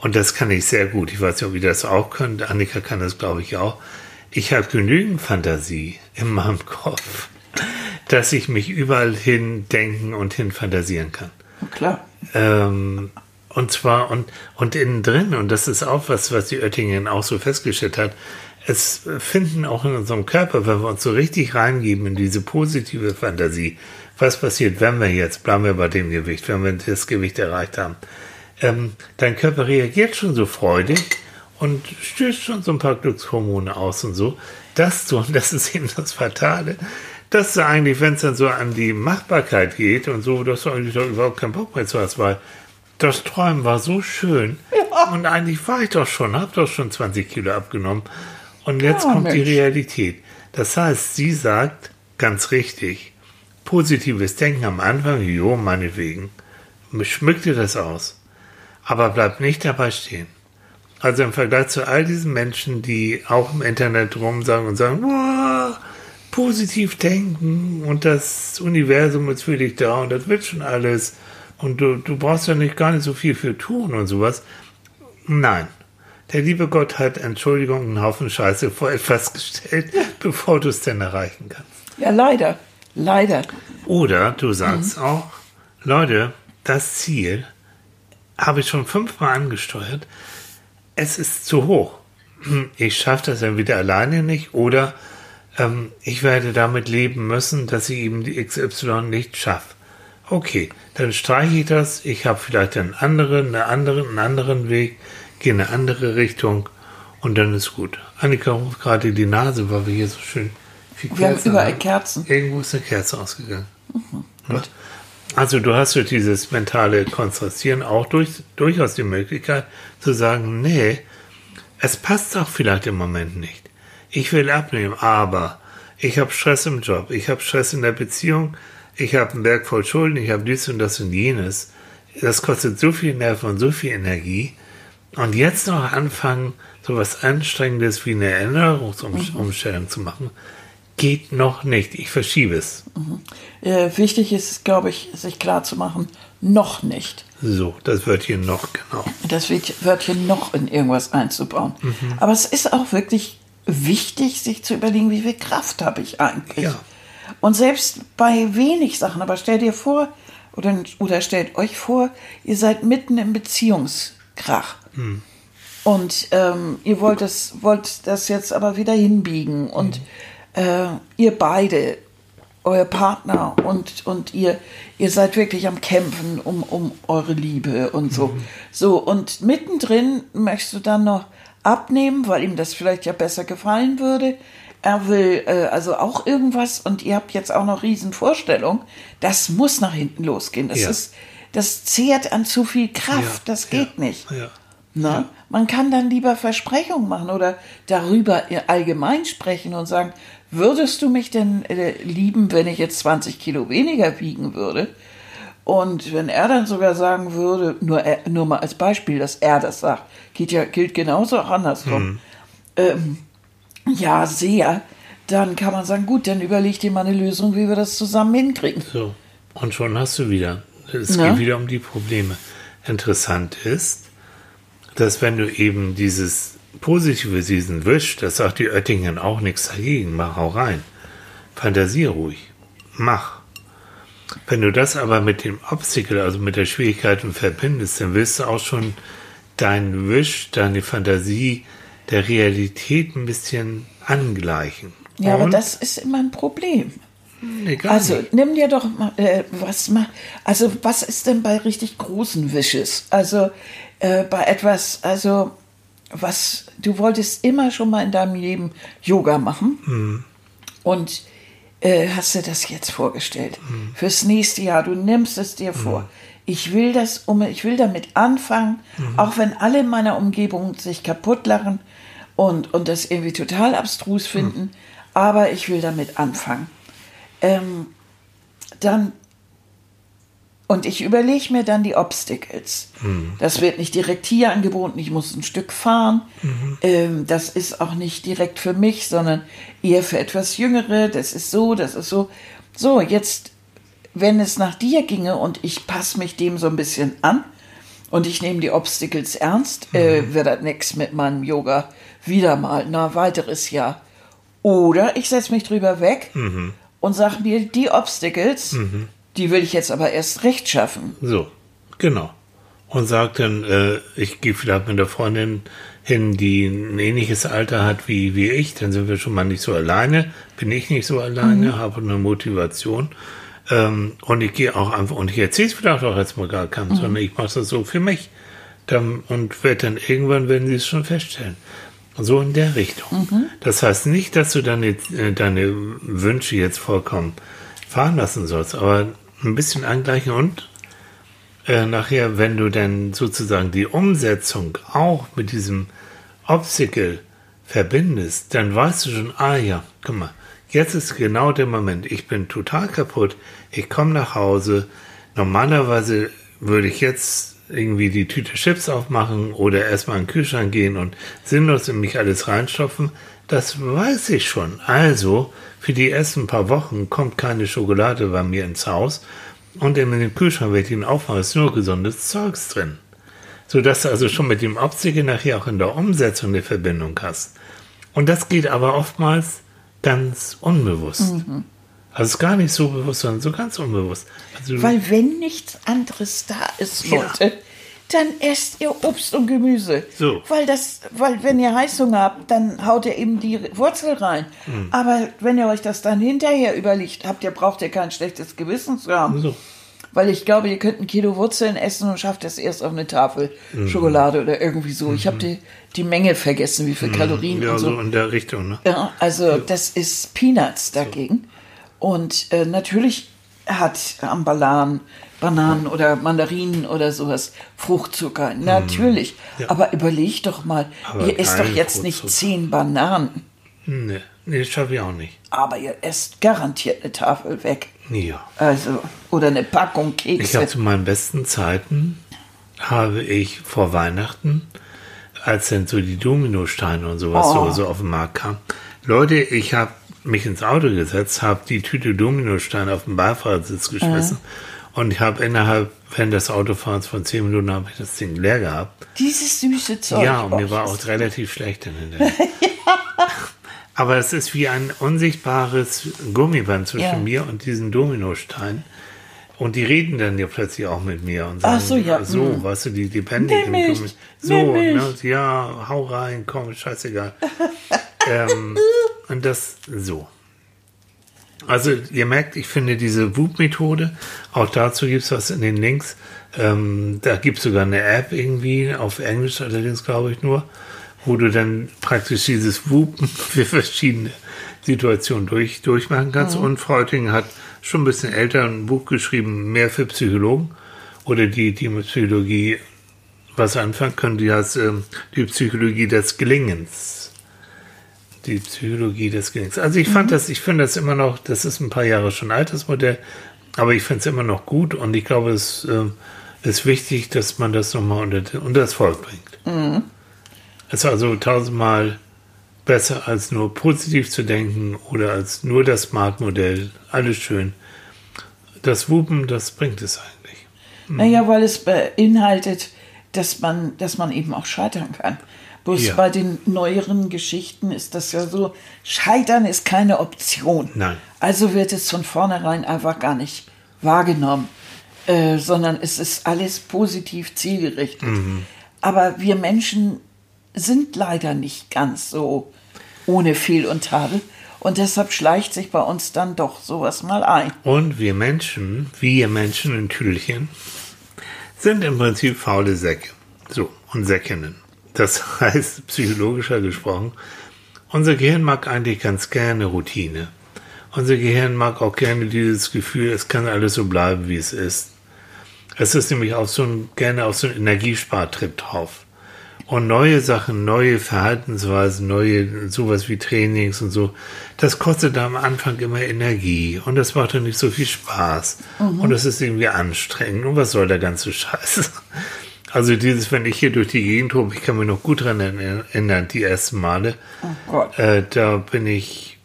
und das kann ich sehr gut, ich weiß nicht, ob ihr das auch könnt, Annika kann das, glaube ich, auch. Ich habe genügend Fantasie in meinem Kopf, dass ich mich überall hin denken und hin fantasieren kann. Klar. Ähm, und zwar, und, und innen drin, und das ist auch was, was die Oettingen auch so festgestellt hat, es finden auch in unserem Körper, wenn wir uns so richtig reingeben in diese positive Fantasie, was passiert, wenn wir jetzt, bleiben wir bei dem Gewicht, wenn wir das Gewicht erreicht haben, ähm, dein Körper reagiert schon so freudig und stößt schon so ein paar Glückshormone aus und so, dass du, und das ist eben das Fatale, dass du eigentlich, wenn es dann so an die Machbarkeit geht und so, dass du eigentlich doch überhaupt keinen Bock mehr zu hast, weil das Träumen war so schön. Und eigentlich war ich doch schon, hab doch schon 20 Kilo abgenommen. Und jetzt Ja, kommt die Mensch. Realität. Das heißt, sie sagt ganz richtig, positives Denken am Anfang, jo, meinetwegen, schmück dir das aus, aber bleib nicht dabei stehen. Also im Vergleich zu all diesen Menschen, die auch im Internet rumsagen und sagen, wow, positiv denken und das Universum ist für dich da und das wird schon alles und du, du brauchst ja nicht gar nicht so viel für tun und sowas. Nein. Der liebe Gott hat, Entschuldigung, einen Haufen Scheiße vor etwas gestellt, bevor du es denn erreichen kannst. Ja, leider. Leider. Oder du sagst mhm. auch, Leute, das Ziel habe ich schon fünfmal angesteuert. Es ist zu hoch. Ich schaffe das entweder alleine nicht oder ähm, ich werde damit leben müssen, dass ich eben die XY nicht schaffe. Okay, dann streiche ich das. Ich habe vielleicht einen anderen, einen anderen, einen anderen Weg, gehe in eine andere Richtung und dann ist gut. Annika ruft gerade die Nase, weil wir hier so schön viel Kerzen Wir haben überall haben. Kerzen. Irgendwo ist eine Kerze ausgegangen. Mhm, gut. Also du hast durch dieses mentale Kontrastieren auch durch, durchaus die Möglichkeit zu sagen, nee, es passt auch vielleicht im Moment nicht. Ich will abnehmen, aber ich habe Stress im Job, ich habe Stress in der Beziehung, ich habe einen Berg voll Schulden, ich habe dies und das und jenes. Das kostet so viel Nerven und so viel Energie. Und jetzt noch anfangen, so was Anstrengendes wie eine Erinnerungsumstellung mhm. zu machen, geht noch nicht. Ich verschiebe es. Mhm. Äh, wichtig ist, glaube ich, sich klar zu machen, noch nicht. So, das Wörtchen noch, genau. Das Wörtchen noch in irgendwas einzubauen. Mhm. Aber es ist auch wirklich wichtig, sich zu überlegen, wie viel Kraft habe ich eigentlich. Ja. Und selbst bei wenig Sachen, aber stell dir vor, oder, oder stellt euch vor, ihr seid mitten im Beziehungskrach. Mhm. Und ähm, ihr wollt das, wollt das jetzt aber wieder hinbiegen. Und mhm äh, ihr beide, euer Partner und, und ihr, ihr seid wirklich am Kämpfen um, um eure Liebe und so. Mhm. So, und mittendrin möchtest du dann noch abnehmen, weil ihm das vielleicht ja besser gefallen würde. Er will äh, also auch irgendwas und ihr habt jetzt auch noch Riesenvorstellungen. Das muss nach hinten losgehen. Das ja. ist, das zehrt an zu viel Kraft. Ja, das geht ja, nicht. Na? Man kann dann lieber Versprechungen machen oder darüber allgemein sprechen und sagen, würdest du mich denn äh, lieben, wenn ich jetzt 20 Kilo weniger wiegen würde? Und wenn er dann sogar sagen würde, nur, er, nur mal als Beispiel, dass er das sagt, geht ja, gilt genauso auch andersrum. Mhm. Ähm, ja, sehr. Dann kann man sagen, gut, dann überleg dir mal eine Lösung, wie wir das zusammen hinkriegen. So. Und schon hast du wieder. Es Na? geht wieder um die Probleme. Interessant ist, dass wenn du eben dieses Positive diesen Wisch, das sagt die Oettingen auch nichts dagegen, mach auch rein. Fantasier ruhig. Mach. Wenn du das aber mit dem Obstacle, also mit der Schwierigkeit verbindest, dann willst du auch schon deinen Wisch, deine Fantasie der Realität ein bisschen angleichen. Ja, Und? aber das ist immer ein Problem. Nee, also nicht. nimm dir doch mal, äh, was mal, also was ist denn bei richtig großen Wishes? Also äh, bei etwas, also was, du wolltest immer schon mal in deinem Leben Yoga machen mhm. und äh, hast dir das jetzt vorgestellt mhm. fürs nächste Jahr. Du nimmst es dir vor. Mhm. Ich will das, um, ich will damit anfangen, mhm. auch wenn alle in meiner Umgebung sich kaputt lachen und, und das irgendwie total abstrus finden, mhm. aber ich will damit anfangen. Ähm, dann und ich überlege mir dann die Obstacles. Mhm. Das wird nicht direkt hier angeboten, ich muss ein Stück fahren. Mhm. Ähm, das ist auch nicht direkt für mich, sondern eher für etwas Jüngere. Das ist so, das ist so. So, jetzt, wenn es nach dir ginge und ich passe mich dem so ein bisschen an und ich nehme die Obstacles ernst, äh, mhm. äh, wird das nichts mit meinem Yoga wieder mal, na, weiteres Jahr. Oder ich setze mich drüber weg mhm. und sage mir, die Obstacles, mhm. Die will ich jetzt aber erst recht schaffen. So, genau. Und sagt dann, äh, ich gehe vielleicht mit der Freundin hin, die ein ähnliches Alter hat wie, wie ich, dann sind wir schon mal nicht so alleine, bin ich nicht so alleine, mhm. habe eine Motivation. Ähm, und ich gehe auch einfach, und ich erzähle es vielleicht auch jetzt mal gar keinem, mhm. sondern ich mache das so für mich. Dann, und werde dann irgendwann, werden sie es schon feststellen. So in der Richtung. Mhm. Das heißt nicht, dass du deine, äh, deine Wünsche jetzt vollkommen fahren lassen sollst, aber ein bisschen angleichen und äh, nachher, wenn du dann sozusagen die Umsetzung auch mit diesem Obstacle verbindest, dann weißt du schon, ah ja, guck mal, jetzt ist genau der Moment. Ich bin total kaputt. Ich komme nach Hause. Normalerweise würde ich jetzt irgendwie die Tüte Chips aufmachen oder erstmal in den Kühlschrank gehen und sinnlos in mich alles reinstopfen. Das weiß ich schon. Also, für die ersten paar Wochen kommt keine Schokolade bei mir ins Haus Und in dem Kühlschrank, wenn ich den aufmache, ist nur gesundes Zeugs drin. Sodass du also schon mit dem Optiker nachher auch in der Umsetzung eine Verbindung hast. Und das geht aber oftmals ganz unbewusst. Also es ist gar nicht so bewusst, sondern so ganz unbewusst. Also, Weil wenn nichts anderes da ist, Ja. Dann esst ihr Obst und Gemüse. So. Weil das, weil wenn ihr Heißhunger habt, dann haut ihr eben die Wurzel rein. Hm. Aber wenn ihr euch das dann hinterher überlegt habt, ihr braucht ihr kein schlechtes Gewissen zu haben. so. Weil ich glaube, ihr könnt ein Kilo Wurzeln essen und schafft es erst auf eine Tafel Mhm. Schokolade oder irgendwie so. Ich habe die, die Menge vergessen, wie viel Kalorien Mhm. Ja, und so so. in der Richtung. Ne? Ja, also das ist Peanuts dagegen. Und äh, natürlich hat am Bananen, oder Mandarinen oder sowas Fruchtzucker. Natürlich. Ja. Aber überleg doch mal, Aber ihr esst doch jetzt nicht zehn Bananen, Nee, nee, das schaffe ich auch nicht. aber ihr esst garantiert eine Tafel weg. Ja. Also, oder eine Packung Ich habe Kekse. zu meinen besten Zeiten, habe ich vor Weihnachten, als dann so die Dominosteine und sowas Oh. so, so auf den Markt kam, Leute, ich habe mich ins Auto gesetzt, habe die Tüte Dominosteine auf den Beifahrersitz geschmissen und ich habe innerhalb während des Autofahrens von zehn Minuten habe ich das Ding leer gehabt. Dieses süße Zeug. Ja, und oh, mir war das auch relativ schlecht dann hinterher. Aber es ist wie ein unsichtbares Gummiband zwischen Ja. mir und diesen Dominostein. Und die reden dann ja plötzlich auch mit mir und sagen, Ach so, ja, so, mm. weißt du, die lebendigen mehr So, ne, ja, hau rein, komm, scheißegal. ähm, und das so. Also ihr merkt, ich finde diese Whoop-Methode, auch dazu gibt es was in den Links. Ähm, da gibt es sogar eine App irgendwie, auf Englisch allerdings glaube ich nur, wo du dann praktisch dieses Whoopen für verschiedene Situationen durch, durchmachen kannst. Und Freuting hat schon ein bisschen älter ein Buch geschrieben, mehr für Psychologen oder die, die mit Psychologie was anfangen können, die heißt ähm, die Psychologie des Gelingens. Die Psychologie des Gelingens. Also ich fand das, ich finde das immer noch, das ist ein paar Jahre schon alt, das Modell, aber ich finde es immer noch gut und ich glaube, es ähm, ist wichtig, dass man das nochmal unter, unter das Volk bringt. Es ist also tausendmal besser, als nur positiv zu denken oder als nur das Smart-Modell. Alles schön. Das Wupen, das bringt es eigentlich. Naja, weil es beinhaltet, dass man, dass man eben auch scheitern kann. Bloß Ja. bei den neueren Geschichten ist das ja so, Scheitern ist keine Option. Nein. Also wird es von vornherein einfach gar nicht wahrgenommen, äh, sondern es ist alles positiv zielgerichtet. Mhm. Aber wir Menschen sind leider nicht ganz so ohne Fehl und Tadel. Und deshalb schleicht sich bei uns dann doch sowas mal ein. Und wir Menschen, wir Menschen in Tüdelchen, sind im Prinzip faule Säcke. So, und Säckinnen. Das heißt, psychologischer gesprochen, unser Gehirn mag eigentlich ganz gerne Routine. Unser Gehirn mag auch gerne dieses Gefühl, es kann alles so bleiben, wie es ist. Es ist nämlich auch so ein, gerne auf so einen Energiespartrip drauf. Und neue Sachen, neue Verhaltensweisen, neue, sowas wie Trainings und so, das kostet am Anfang immer Energie und das macht dann nicht so viel Spaß. Und das ist irgendwie anstrengend. Und was soll der ganze Scheiß? Also dieses, wenn ich hier durch die Gegend tobe, ich kann mich noch gut dran erinnern, die ersten Male, Oh Gott. äh, da bin ich,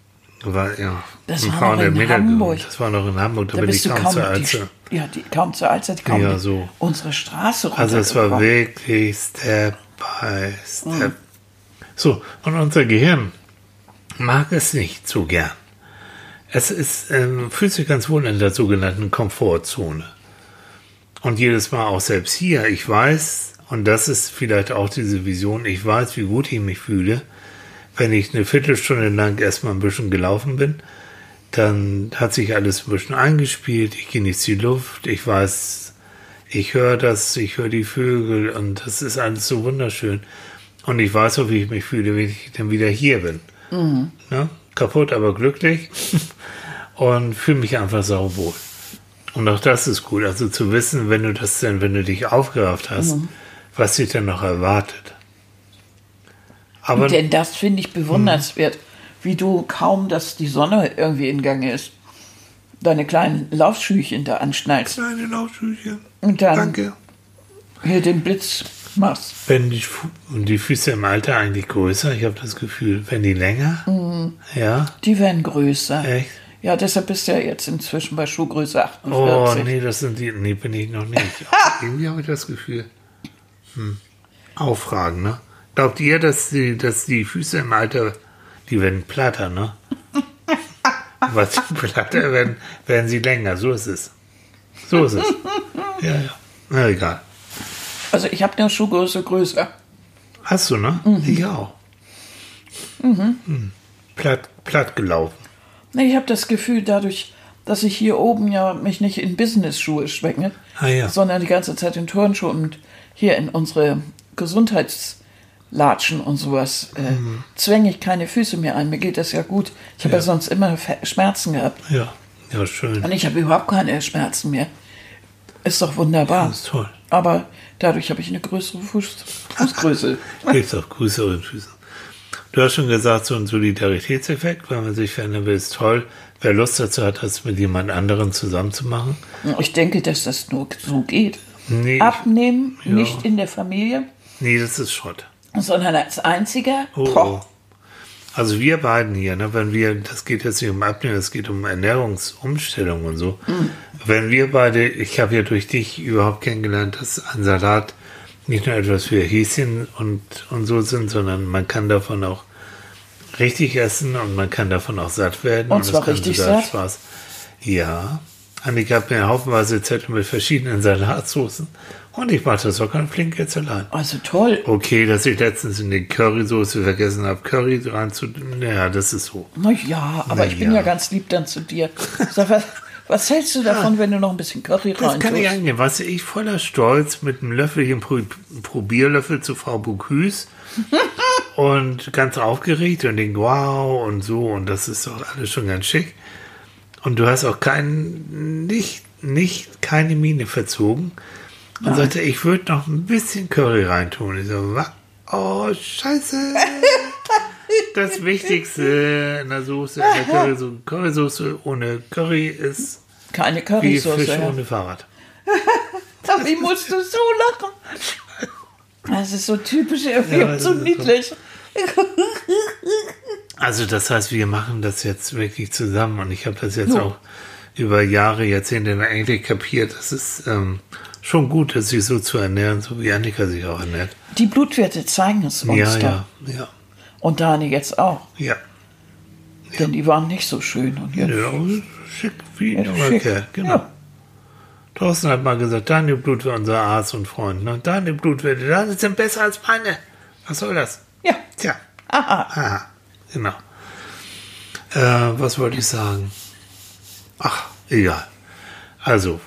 war, ja, Das ein war noch in Meter Hamburg. gegangen. Das war noch in Hamburg, da, Da bin ich kaum kaum zur Alze. ja, die, kaum zur Alzeit, kaum Ja, die- so. unsere Straße Also es war wirklich Step by Step. Mhm. So, und unser Gehirn mag es nicht so gern. Es ist, ähm, fühlt sich ganz wohl in der sogenannten Komfortzone. Und jedes Mal auch selbst hier, ich weiß, und das ist vielleicht auch diese Vision, ich weiß, wie gut ich mich fühle, wenn ich eine Viertelstunde lang erstmal ein bisschen gelaufen bin, dann hat sich alles ein bisschen eingespielt, ich genieße die Luft, ich weiß, ich höre das, ich höre die Vögel und das ist alles so wunderschön. Und ich weiß auch, wie ich mich fühle, wenn ich dann wieder hier bin. Ne? Kaputt, aber glücklich und fühle mich einfach sauwohl. Und auch das ist gut, also zu wissen, wenn du das denn, wenn du dich aufgerafft hast, was dich dann noch erwartet. Aber Denn das finde ich bewundernswert, wie du kaum, dass die Sonne irgendwie in Gange ist, deine kleinen Laufschüchen da anschnallst kleine Laufschüchen. und dann Danke. hier den Blitz machst. Werden die, Fu und die Füße im Alter eigentlich größer? Ich habe das Gefühl, wenn die länger? Ja, Die werden größer. echt? Ja, deshalb bist du ja jetzt inzwischen bei Schuhgröße 48. Oh, nee, das sind die. Nee, bin ich noch nicht. Irgendwie habe ich das Gefühl. Hm. Auffragen, ne? Glaubt ihr, dass die, dass die Füße im Alter, die werden platter, ne? Was die platter werden, werden sie länger. So ist es. So ist es. Ja, ja. Na egal. Also ich habe eine Schuhgröße größer. Hast du, ne? Ich auch. Mhm. Platt, platt gelaufen. Ich habe das Gefühl, dadurch, dass ich hier oben ja mich nicht in Business-Schuhe schwinge, Ah, ja. sondern die ganze Zeit in Turnschuhen und hier in unsere Gesundheitslatschen und sowas, äh, Mhm. zwänge ich keine Füße mehr ein. Mir geht das ja gut. Ich habe ja. Ja. sonst immer Schmerzen gehabt. Ja. Ja, schön. Und ich habe überhaupt keine Schmerzen mehr. Ist doch wunderbar. Das ist toll. Aber dadurch habe ich eine größere Fuß Fußgröße. Kriegst auch größere Füße. Du hast schon gesagt, so ein Solidaritätseffekt, wenn man sich verändern will, ist toll. Wer Lust dazu hat, das mit jemand anderem zusammen zu machen. Ich denke, dass das nur so geht. Nee, ich- Abnehmen, Ja. nicht in der Familie, nee, das ist Schrott. sondern als einziger. Oh, oh. Also wir beiden hier, ne, wenn wir, das geht jetzt nicht um Abnehmen, es geht um Ernährungsumstellung und so. Wenn wir beide, ich habe ja durch dich überhaupt kennengelernt, dass ein Salat nicht nur etwas für Häschen und, und so sind, sondern man kann davon auch richtig essen und man kann davon auch satt werden. Und es zwar richtig satt? Spaß. Ja. Annika hat mir haufenweise Zettel mit verschiedenen Salatsoßen und ich mache das auch ganz flink jetzt allein. Also toll. Okay, dass ich letztens in die Currysoße vergessen habe, Curry dran zu. Naja, das ist so. Na ja, aber Na ich bin ja. ja ganz lieb dann zu dir. Sag, was, was hältst du davon, wenn du noch ein bisschen Curry Das rein kann ich. Weißt du, ich voller Stolz mit einem Löffelchen Pro Probierlöffel zu Frau Bocuse und ganz aufgeregt und denk, wow und so und das ist doch alles schon ganz schick. Und du hast auch kein, nicht, nicht, keine Miene verzogen. Und sagte, ich würde noch ein bisschen Curry reintun. Ich so, wa? Oh, scheiße. Das Wichtigste in der Soße, in der Currysoße, Currysoße ohne Curry ist Keine wie Currysoße. Fisch Ja. ohne Fahrrad. Wie musst du so lachen? Das ist so typisch irgendwie Ja, das so niedlich. Also das heißt, wir machen das jetzt wirklich zusammen und ich habe das jetzt Ja. auch über Jahre, Jahrzehnte eigentlich kapiert. Es ist ähm, schon gut, dass sich so zu ernähren, so wie Annika sich auch ernährt. Die Blutwerte zeigen es uns Ja, doch. ja, ja, Und Dani jetzt auch. ja. Denn die waren nicht so schön. Und jetzt, Ja, schick wie ein. Kerl, genau. Ja. Thorsten hat mal gesagt, deine Blut war unser Arzt und Freund. Ne? Deine Blutwerte, das sind besser als meine. Was soll das? ja. Tja. Aha. Aha, genau. Äh, was wollte ich sagen? Ach, egal. Also,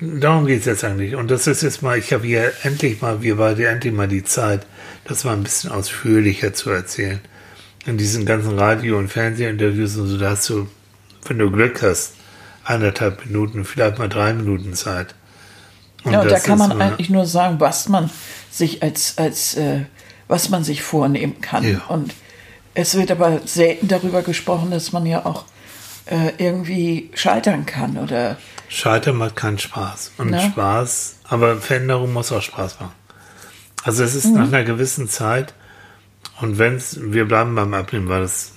darum geht es jetzt eigentlich. Und das ist jetzt mal, ich habe hier endlich mal, wir beide endlich mal die Zeit, das mal ein bisschen ausführlicher zu erzählen. In diesen ganzen Radio- und Fernsehinterviews und so, da hast du, wenn du Glück hast, anderthalb Minuten, vielleicht mal drei Minuten Zeit. Und Ja, und da kann man eigentlich nur sagen, was man sich als, als äh, was man sich vornehmen kann. Ja. Und es wird aber selten darüber gesprochen, dass man ja auch äh, irgendwie scheitern kann oder Scheitern macht keinen Spaß. Und Ne? Spaß, aber Veränderung muss auch Spaß machen. Also es ist nach einer gewissen Zeit, und wenn's, wir bleiben beim Abnehmen, weil das,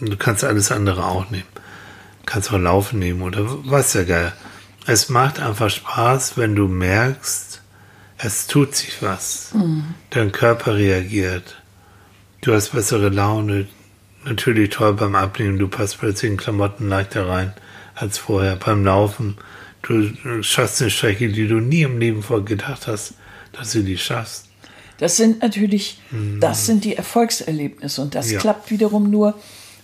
du kannst alles andere auch nehmen. Kannst auch Laufen nehmen oder was ja geil. Es macht einfach Spaß, wenn du merkst, es tut sich was. Dein Körper reagiert. Du hast bessere Laune. Natürlich toll beim Abnehmen. Du passt plötzlich in Klamotten leichter rein als vorher. Beim Laufen. Du schaffst eine Strecke, die du nie im Leben vorher gedacht hast, dass du die schaffst. Das sind natürlich, das sind die Erfolgserlebnisse und das Mhm. Ja. klappt wiederum nur,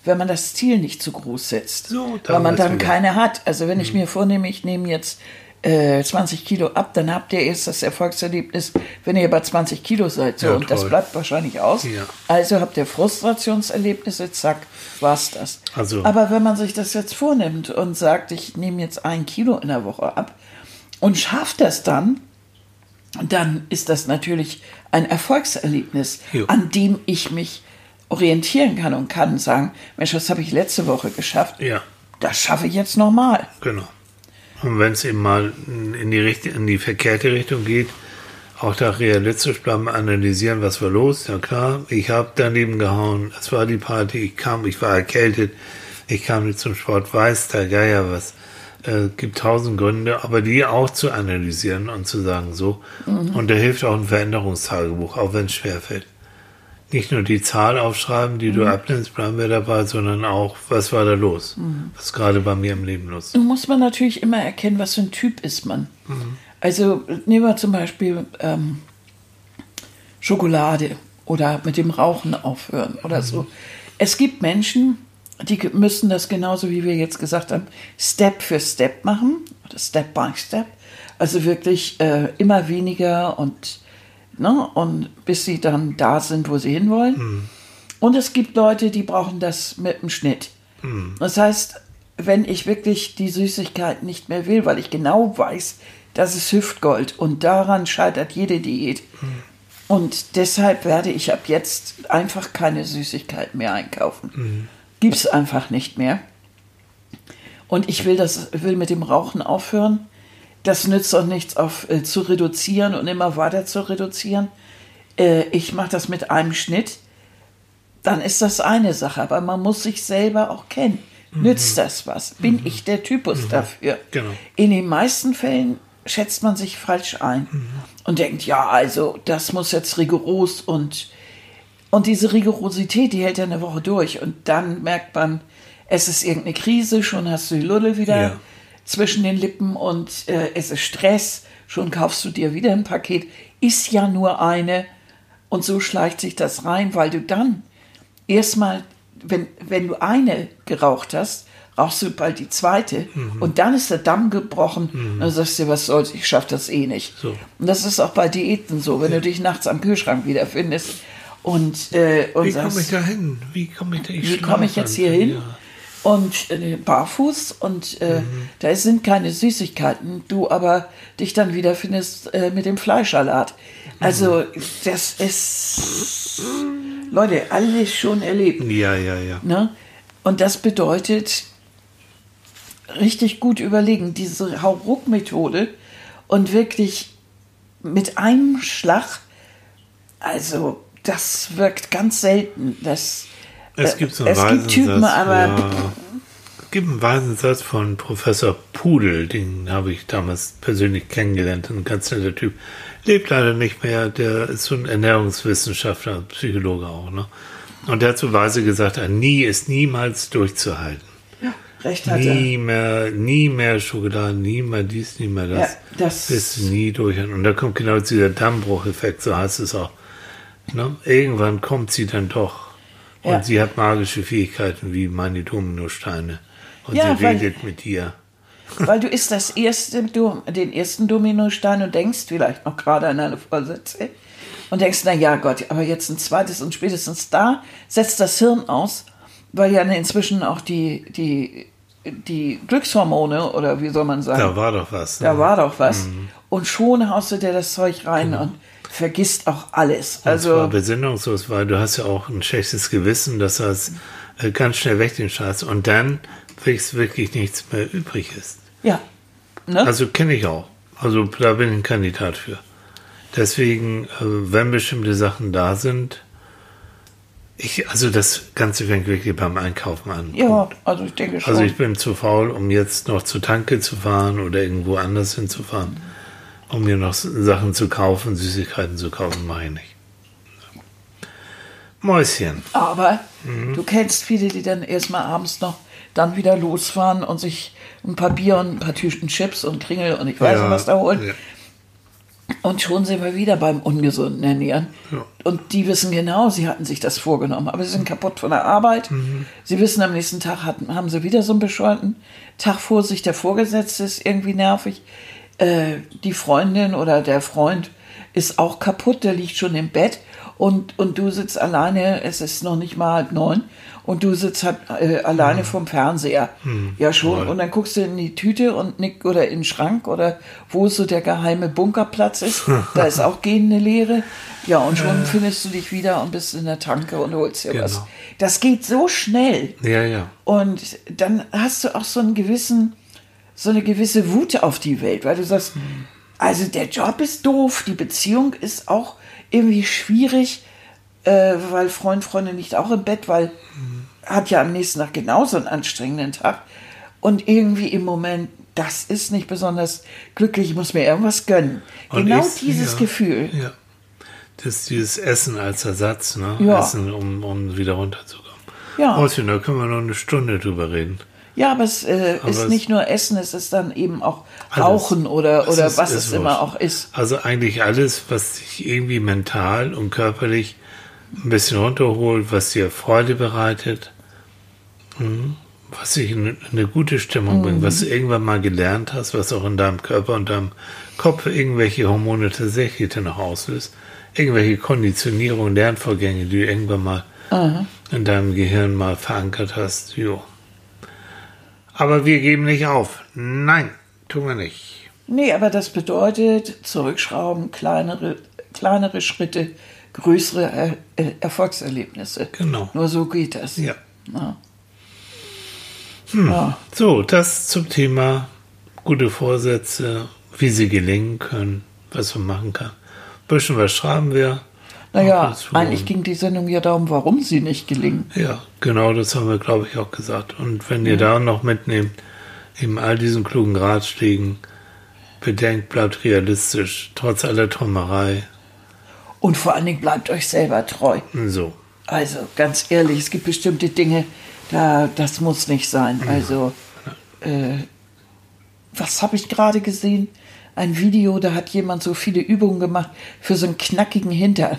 wenn man das Ziel nicht zu groß setzt. So, weil man dann wieder. keine hat. Also wenn Mhm. ich mir vornehme, ich nehme jetzt äh, 20 Kilo ab, dann habt ihr erst das Erfolgserlebnis, wenn ihr bei 20 Kilo seid. So, Ja, und das bleibt wahrscheinlich aus. Ja. Also habt ihr Frustrationserlebnisse, zack, war's das. Also- Aber wenn man sich das jetzt vornimmt und sagt, ich nehme jetzt ein Kilo in der Woche ab und schafft das dann, dann ist das natürlich ein Erfolgserlebnis, Jo. an dem ich mich orientieren kann und kann sagen, Mensch, das habe ich letzte Woche geschafft. Ja. Das schaffe ich jetzt nochmal. Genau. Und wenn es eben mal in die, Richt in die verkehrte Richtung geht, auch da realistisch bleiben, analysieren, was war los. Ja klar, ich habe daneben gehauen, es war die Party, ich kam, ich war erkältet, ich kam nicht zum Sport, weiß der Geier was. Äh, gibt tausend Gründe, aber die auch zu analysieren und zu sagen, so. Mhm. Und da hilft auch ein Veränderungstagebuch, auch wenn es schwerfällt. Nicht nur die Zahl aufschreiben, die mhm. du abnimmst, bleiben wir dabei, sondern auch, was war da los? Mhm. Was gerade bei mir im Leben los? Nun muss man natürlich immer erkennen, was für ein Typ ist man. Mhm. Also nehmen wir zum Beispiel ähm, Schokolade oder mit dem Rauchen aufhören oder mhm. so. Es gibt Menschen, die müssen das genauso wie wir jetzt gesagt haben, Step für Step machen oder Step by Step. Also wirklich äh, immer weniger und, ne, und bis sie dann da sind, wo sie hinwollen. Mhm. Und es gibt Leute, die brauchen das mit dem Schnitt. Mhm. Das heißt, wenn ich wirklich die Süßigkeit nicht mehr will, weil ich genau weiß, das ist Hüftgold und daran scheitert jede Diät. Mhm. Und deshalb werde ich ab jetzt einfach keine Süßigkeit mehr einkaufen. Mhm gibt es einfach nicht mehr. Und ich will, das, will mit dem Rauchen aufhören. Das nützt auch nichts, auf, äh, zu reduzieren und immer weiter zu reduzieren. Äh, ich mache das mit einem Schnitt. Dann ist das eine Sache, aber man muss sich selber auch kennen. Mhm. Nützt das was? Bin mhm. ich der Typus mhm. dafür? Genau. In den meisten Fällen schätzt man sich falsch ein mhm. und denkt, ja, also das muss jetzt rigoros und und diese Rigorosität, die hält ja eine Woche durch. Und dann merkt man, es ist irgendeine Krise, schon hast du die Lulle wieder ja. Zwischen den Lippen und äh, es ist Stress, schon kaufst du dir wieder ein Paket. Ist ja nur eine. Und so schleicht sich das rein, weil du dann erstmal, wenn, wenn du eine geraucht hast, rauchst du bald die zweite mhm. und dann ist der Damm gebrochen. Mhm. Dann sagst du, was soll's, ich schaff das eh nicht. So. Und das ist auch bei Diäten so, wenn ja. du dich nachts am Kühlschrank wiederfindest und, äh, und wie komme ich da hin? Wie komme ich da Wie komme ich jetzt hier hin? Ja. Und äh, barfuß und äh, mhm. da sind keine Süßigkeiten, du aber dich dann wiederfindest äh, mit dem Fleischsalat. Also das ist, Leute, alles schon erlebt. Ja, ja, ja. Ne? Und das bedeutet, richtig gut überlegen, diese Hauruck-Methode und wirklich mit einem Schlag, also das wirkt ganz selten. Das, es gibt so einen es gibt Typen, aber. Ja, es gibt einen weisen Satz von Professor Pudel, den habe ich damals persönlich kennengelernt, ein ganz netter Typ. Lebt leider nicht mehr, der ist so ein Ernährungswissenschaftler, Psychologe auch, ne? Und der hat so weise gesagt, Nie ist niemals durchzuhalten. Ja, recht hat nie er. Mehr, nie mehr Schokolade, nie mehr dies, nie mehr das. Ja, das bist nie durch. Und da kommt genau dieser Dammbrucheffekt, so heißt es auch. Ne? Irgendwann kommt sie dann doch. Und ja. sie hat magische Fähigkeiten wie meine Dominosteine. Und ja, sie redet weil, mit dir. Weil du isst das erste, den ersten Dominostein und denkst vielleicht noch gerade an eine Vorsätze und denkst, na ja Gott, aber jetzt ein zweites und spätestens da setzt das Hirn aus, weil ja inzwischen auch die, die, die Glückshormone oder wie soll man sagen. Da war doch was. Ne? Da war doch was. Mhm. Und schon haust du dir das Zeug rein mhm. und vergisst auch alles. Und also zwar besinnungslos, weil du hast ja auch ein schlechtes Gewissen, dass das äh, ganz schnell weg den Scheiß und dann wirklich nichts mehr übrig ist. Ja. Ne? Also kenne ich auch. Also da bin ich ein Kandidat für. Deswegen, äh, wenn bestimmte Sachen da sind, ich, also das Ganze fängt wirklich beim Einkaufen an. Ja, also ich denke schon. Also ich bin zu faul, um jetzt noch zu Tanke zu fahren oder irgendwo anders hinzufahren. Mhm um mir noch Sachen zu kaufen, Süßigkeiten zu kaufen, mache ich. Mäuschen. Aber mhm. du kennst viele, die dann erstmal abends noch dann wieder losfahren und sich ein paar Bier und ein paar Tüten Chips und Kringel und ich weiß ja, nicht, was da holen. Ja. Und schon sind wir wieder beim ungesunden Ernähren. Ja. Und die wissen genau, sie hatten sich das vorgenommen. Aber sie sind kaputt von der Arbeit. Mhm. Sie wissen, am nächsten Tag hatten, haben sie wieder so einen bescheuerten Tag vor sich. Der Vorgesetzte ist irgendwie nervig. Äh, die Freundin oder der Freund ist auch kaputt, der liegt schon im Bett und, und du sitzt alleine, es ist noch nicht mal halb neun und du sitzt halt äh, alleine hm. vom Fernseher. Hm. Ja, schon. Toll. Und dann guckst du in die Tüte und nick oder in den Schrank oder wo so der geheime Bunkerplatz ist. da ist auch gehende Leere. Ja, und schon äh. findest du dich wieder und bist in der Tanke und holst dir genau. was. Das geht so schnell. Ja, ja. Und dann hast du auch so einen gewissen, so eine gewisse Wut auf die Welt, weil du sagst, also der Job ist doof, die Beziehung ist auch irgendwie schwierig, äh, weil Freund, Freundin nicht auch im Bett, weil hat ja am nächsten Tag genauso einen anstrengenden Tag. Und irgendwie im Moment, das ist nicht besonders glücklich, ich muss mir irgendwas gönnen. Und genau ich- dieses ja, Gefühl. Ja. Das ist dieses Essen als Ersatz, ne? Ja. Essen, um, um wieder runterzukommen. Ja. Außerdem, da können wir noch eine Stunde drüber reden. Ja, aber es äh, Aber ist es- nicht nur Essen, es ist dann eben auch Alles. Rauchen oder, oder ist- was ist es immer auch ist. Also eigentlich alles, was dich irgendwie mental und körperlich ein bisschen runterholt, was dir Freude bereitet, mhm, was dich in eine gute Stimmung Mhm. bringt, was du irgendwann mal gelernt hast, was auch in deinem Körper und deinem Kopf irgendwelche Hormone tatsächlich dann noch auslöst, irgendwelche Konditionierung, Lernvorgänge, die du irgendwann mal in deinem Gehirn mal verankert hast. Jo. Aber wir geben nicht auf. Nein, tun wir nicht. Nee, aber das bedeutet zurückschrauben, kleinere, kleinere Schritte, größere er, äh, Erfolgserlebnisse. Genau. Nur so geht das. Ja. Ja. So, das zum Thema gute Vorsätze, wie sie gelingen können, was man machen kann. bisschen was schreiben wir. Naja, eigentlich ging die Sendung ja darum, warum sie nicht gelingen. Ja, genau, das haben wir, glaube ich, auch gesagt. Und wenn ihr da noch mitnehmt, eben all diesen klugen Ratschlägen, bedenkt, bleibt realistisch, trotz aller Trommerei. Und vor allen Dingen bleibt euch selber treu. So. Also ganz ehrlich, es gibt bestimmte Dinge, da, das muss nicht sein. Also, äh, was habe ich gerade gesehen? Ein Video, da hat jemand so viele Übungen gemacht für so einen knackigen Hintern.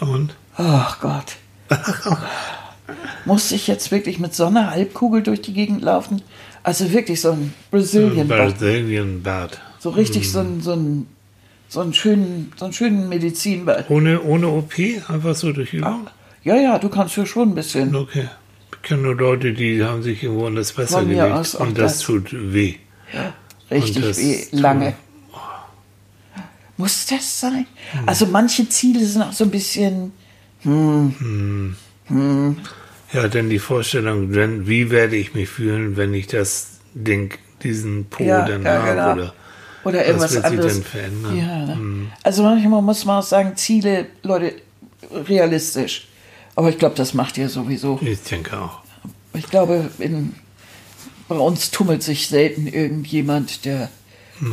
Und? Ach Gott. Muss ich jetzt wirklich mit so einer Halbkugel durch die Gegend laufen? Also wirklich so ein Brazilian Butt. Brazilian Bad. So richtig so einen, so einen, so einen schönen, so einen schönen Medizinbad. Ohne, ohne OP, einfach so durch Übung? Ja, ja, du kannst ja schon ein bisschen. Okay. Ich kenne nur Leute, die haben sich irgendwo in das Wasser gelegt aus und das, das. tut weh. Richtig weh, tut- lange. Muss das sein? Also manche Ziele sind auch so ein bisschen, Ja, denn die Vorstellung, wenn, wie werde ich mich fühlen, wenn ich das Ding, diesen Po Ja, dann ja, habe genau. oder oder irgendwas was anderes. denn verändern? Ja, ne? Also manchmal muss man auch sagen, Ziele, Leute, realistisch. Aber ich glaube, das macht ihr sowieso. Ich denke auch. Ich glaube, in, bei uns tummelt sich selten irgendjemand, der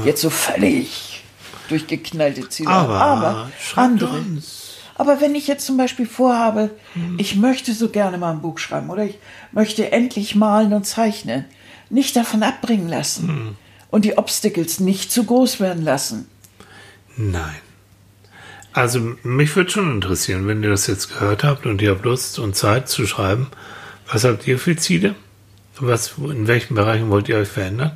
jetzt so völlig durchgeknallte Ziele Aber, hat. Aber schreibt andere. uns. Aber wenn ich jetzt zum Beispiel vorhabe, Hm. ich möchte so gerne mal ein Buch schreiben oder ich möchte endlich malen und zeichnen, nicht davon abbringen lassen Hm. und die Obstacles nicht zu groß werden lassen. Nein. Also mich würde schon interessieren, wenn ihr das jetzt gehört habt und ihr habt Lust und Zeit zu schreiben, was habt ihr für Ziele? Was, in welchen Bereichen wollt ihr euch verändern?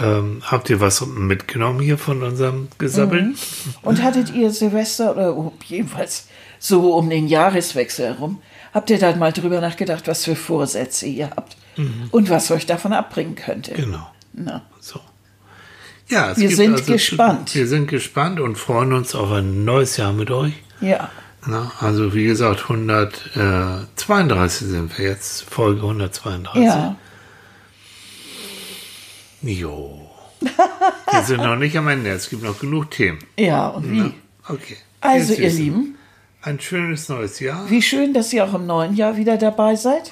Ähm, habt ihr was mitgenommen hier von unserem Gesabbeln? Mhm. Und hattet ihr Silvester oder oh, jedenfalls so um den Jahreswechsel herum, habt ihr da mal drüber nachgedacht, was für Vorsätze ihr habt und was euch davon abbringen könnte? Mhm. Genau. Na. So. Ja, Wir sind gespannt. Wir sind gespannt und freuen uns auf ein neues Jahr mit euch. Ja, also wie gesagt, 132 sind wir jetzt, Folge 132. ja. Jo. Wir sind noch nicht am Ende, es gibt noch genug Themen. Ja, und wie? Okay. Also, Ihr Lieben, Ein schönes neues Jahr. wie schön, dass ihr auch im neuen Jahr wieder dabei seid.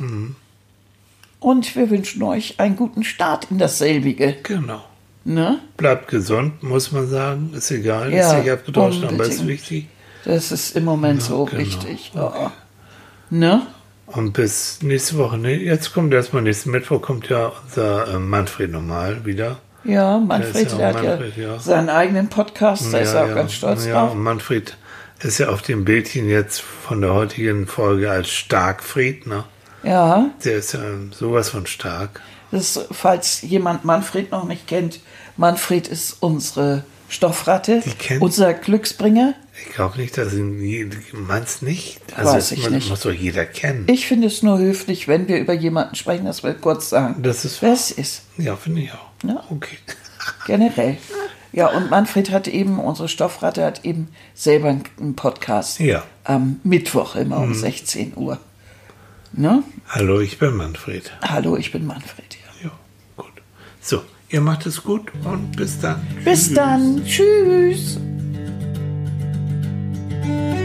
Und wir wünschen euch einen guten Start in dasselbige. Genau. Ne? Bleibt gesund, muss man sagen. Ist egal, Ja, ist nicht abgedroschen, aber ist wichtig. Das ist im Moment so genau. wichtig. Ja. Ne? Und bis nächste Woche. Ne? Jetzt kommt erstmal nächsten Mittwoch kommt ja unser äh, Manfred nochmal wieder. Ja, Manfred ja der hat ja, Manfred, ja. seinen eigenen Podcast, da ist er auch ganz stolz ja, drauf. Und Manfred ist ja auf dem Bildchen jetzt von der heutigen Folge als Starkfried, ne? Ja, Der ist ja sowas von stark. das, falls jemand Manfred noch nicht kennt, Manfred ist unsere Stoffratte, unser Glücksbringer. Ich glaube nicht, dass je- meinst nicht. Weiß ich man, nicht. muss doch jeder kennen. Ich finde es nur höflich, wenn wir über jemanden sprechen, dass wir kurz sagen, Das ist- wer es ist. ja, finde ich auch. Ja. Okay. Generell. Ja, und Manfred hat eben, unsere Stoffratte hat eben selber einen Podcast. Ja. Mhm. Am Mittwoch immer um 16 Uhr. Ne? Hallo, ich bin Manfred. Hallo, ich bin Manfred. Ja. Ja, gut. So, ihr macht es gut und bis dann. Bis dann. Tschüss. Thank you.